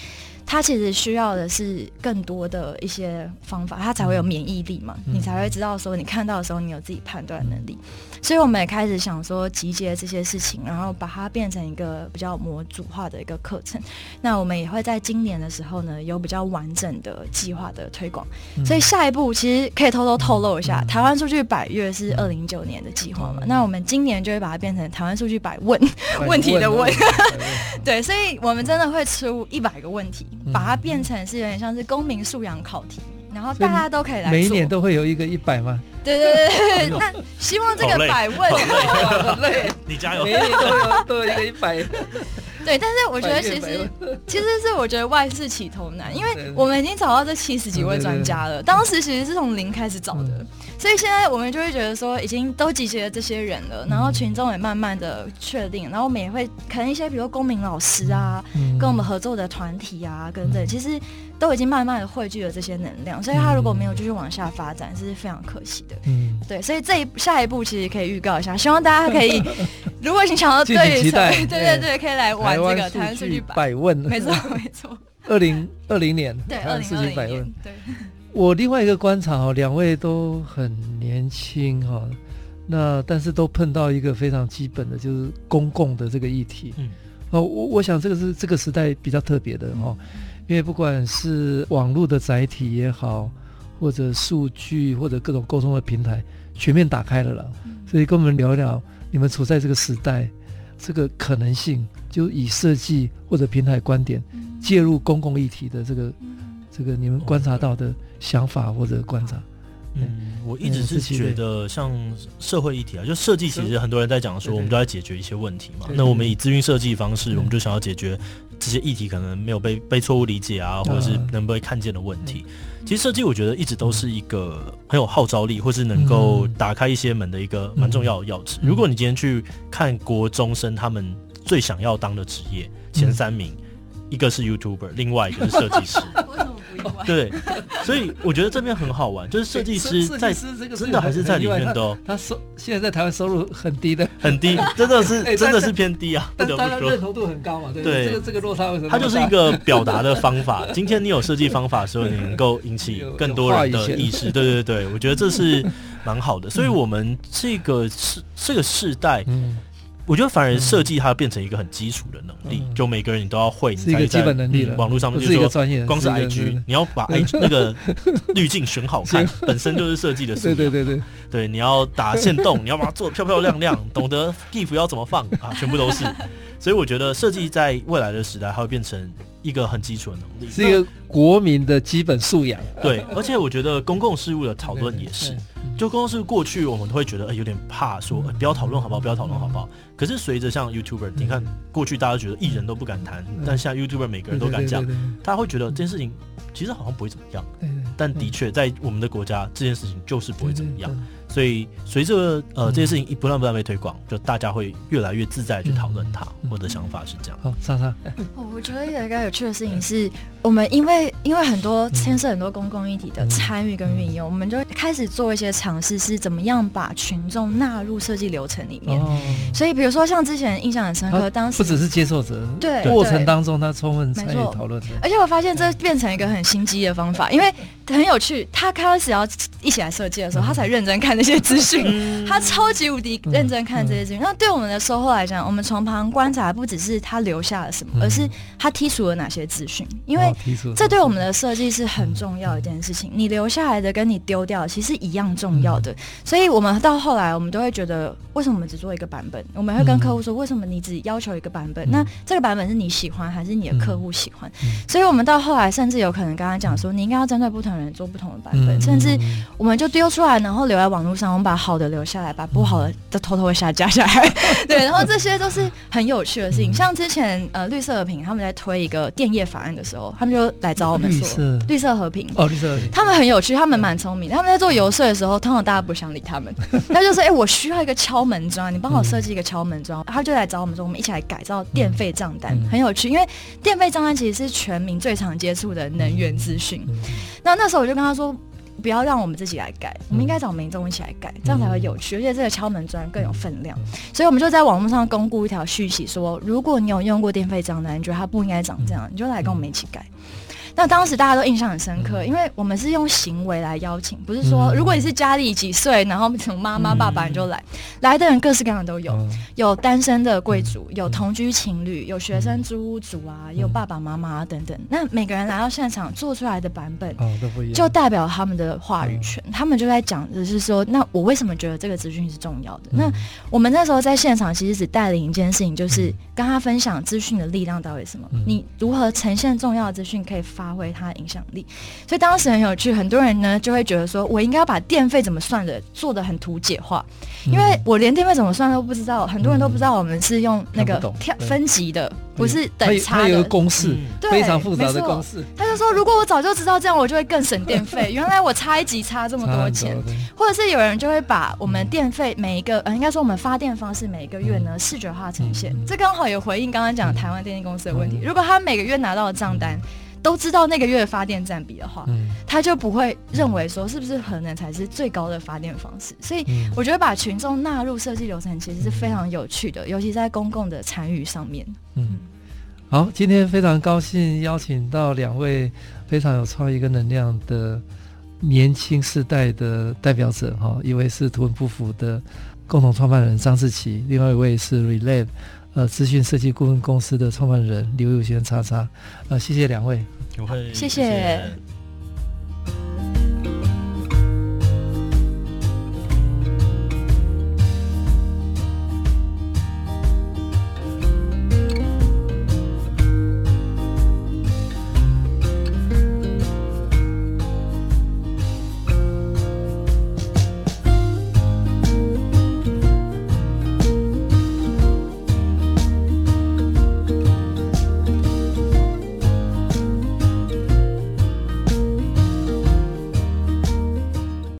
它其实需要的是更多的一些方法，它才会有免疫力嘛，你才会知道说你看到的时候，你有自己判断能力。所以我们也开始想说集结这些事情，然后把它变成一个比较模组化的一个课程。那我们也会在今年的时候呢，有比较完整的计划的推广。所以下一步其实可以偷偷透露一下，台湾数据百月是二零一九年的计划嘛？那我们今年就会把它变成台湾数据百问，问题的问。对，所以我们真的会出一百个问题，把它变成是有点像是公民素养考题。然后大家都可以来，每一年都会有一个一百吗？对对对对，那希望这个百问，好累，你加油，每一年都有都有一个一百。对，但是我觉得其实 其实是我觉得万事起头难，因为我们已经找到这七十几位专家了，当时其实是从零开始找的，所以现在我们就会觉得说已经都集结了这些人了，然后群众也慢慢的确定，然后我们也会可能一些比如公民老师啊，跟我们合作的团体啊，等等，其实。都已经慢慢的汇聚了这些能量，所以他如果没有继续往下发展，是非常可惜的。嗯，对，所以这一下一步其实可以预告一下，希望大家可以，如果你想要对 对对对，可以来玩这个台湾数据百问，没错 没错。二零二零年，对，二零二零年，对。我另外一个观察哦，两位都很年轻哈，那但是都碰到一个非常基本的，就是公共的这个议题。嗯，哦，我我想这个是这个时代比较特别的哈，因为不管是网络的载体也好，或者数据或者各种沟通的平台全面打开了了，所以跟我们聊聊你们处在这个时代，这个可能性，就以设计或者平台观点介入公共议题的这个。这个你们观察到的想法或者观察，嗯，我一直是觉得像社会议题啊，就设计其实很多人在讲说，我们都在解决一些问题嘛。那我们以咨询设计方式，我们就想要解决这些议题可能没有被被错误理解啊，或者是能被看见的问题。其实设计我觉得一直都是一个很有号召力，或是能够打开一些门的一个蛮重要的钥匙。如果你今天去看国中生他们最想要当的职业前三名，一个是 YouTuber，另外一个是设计师。对，所以我觉得这边很好玩，就是设计师在真的还是在里面的哦。他收现在在台湾收入很低的，很低，真的是 真的是偏低啊。但他的认同度很高嘛？对，这个这个落差为什么？它就是一个表达的方法。今天你有设计方法的时候，你能够引起更多人的意识。对对对，我觉得这是蛮好的。所以我们这个是这个世代。我觉得反而设计它变成一个很基础的能力，就每个人你都要会，是一个基本能力了。网络上面就是说，光是 IG，你要把 IG 那个滤镜选好看，本身就是设计的素养。对对对对，对，你要打线动，你要把它做得漂漂亮亮，懂得 GIF 要怎么放啊，全部都是。所以我觉得设计在未来的时代，它会变成一个很基础的能力，是一个国民的基本素养。对，而且我觉得公共事务的讨论也是。就公司过去，我们都会觉得，呃，有点怕说，呃，不要讨论好不好？不要讨论好不好？可是随着像 YouTuber，你看过去大家觉得艺人都不敢谈，但现在 YouTuber 每个人都敢讲，大家会觉得这件事情其实好像不会怎么样。但的确在我们的国家，这件事情就是不会怎么样。所以随着呃这些事情一不断不断被推广，就大家会越来越自在去讨论它。我的想法是这样。好，莎莎。我觉得有一个有趣的事情是，我们因为因为很多牵涉很多公共议题的参与跟运用，我们就开始做一些尝试，是怎么样把群众纳入设计流程里面。所以比如说像之前印象很深刻，当时不只是接受者，对过程当中他充分参与讨论。而且我发现这变成一个很心机的方法，因为很有趣。他开始要一起来设计的时候，他才认真看那些资讯，他超级无敌认真看这些资讯。那对我们的收获来讲，我们从旁观察，不只是他留下了什么，而是他剔除了哪些资讯。因为这对我们的设计是很重要的一件事情。你留下来的跟你丢掉的其实一样重要的。所以我们到后来，我们都会觉得，为什么我们只做一个版本？我们会跟客户说，为什么你只要求一个版本？那这个版本是你喜欢，还是你的客户喜欢？所以我们到后来，甚至有可能刚刚讲说，你应该要针对不同人做不同的版本，甚至我们就丢出来，然后留在网络上，我们把好的留下来，把不好的都偷偷的下架下来。对，然后这些都是很有趣的事情。像之前呃绿色和平他们在推一个电业法案的时候，他们就来找我们说绿色和平哦，绿色和平，他们很有趣，他们蛮聪明。他们在做游说的时候，通常大家不想理他们，他就说：“哎，我需要一个敲门砖，你帮我设计一个敲门砖。”他就来找我们说：“我们一起来改造电费账单。”很有趣，因为电费账单其实是全民最常接触的能源资讯。那那时候我就跟他说。不要让我们自己来改，我们应该找民众一起来改，这样才会有趣，而且这个敲门砖更有分量。所以我们就在网络上公布一条讯息，说如果你有用过电费账单，你觉得它不应该长这样，你就来跟我们一起改。那当时大家都印象很深刻，因为我们是用行为来邀请，不是说如果你是家里几岁，然后从妈妈、爸爸你就来，来的人各式各样的都有，有单身的贵族，有同居情侣，有学生租屋族啊，也有爸爸妈妈等等。那每个人来到现场做出来的版本，就代表他们的话语权。他们就在讲的是说，那我为什么觉得这个资讯是重要的？那我们那时候在现场其实只带领一件事情，就是跟他分享资讯的力量到底是什么，你如何呈现重要的资讯可以发。发挥它的影响力，所以当时很有趣，很多人呢就会觉得说，我应该要把电费怎么算的做的很图解化，因为我连电费怎么算都不知道，很多人都不知道我们是用那个跳分级的，不是等差的。它有个公式，非常复杂的公式。他就说，如果我早就知道这样，我就会更省电费。原来我差一级差这么多钱，或者是有人就会把我们电费每一个，呃，应该说我们发电方式每一个月呢视觉化呈现，这刚好有回应刚刚讲台湾电力公司的问题。如果他每个月拿到的账单。都知道那个月的发电占比的话，嗯，他就不会认为说是不是核能才是最高的发电方式。所以我觉得把群众纳入设计流程其实是非常有趣的，尤其在公共的参与上面。嗯，好，今天非常高兴邀请到两位非常有创意跟能量的年轻世代的代表者哈，一位是图文不符的共同创办人张志奇，另外一位是 Relab。呃，资讯设计顾问公司的创办人刘有贤叉叉，呃，谢谢两位，不会，谢谢。谢谢。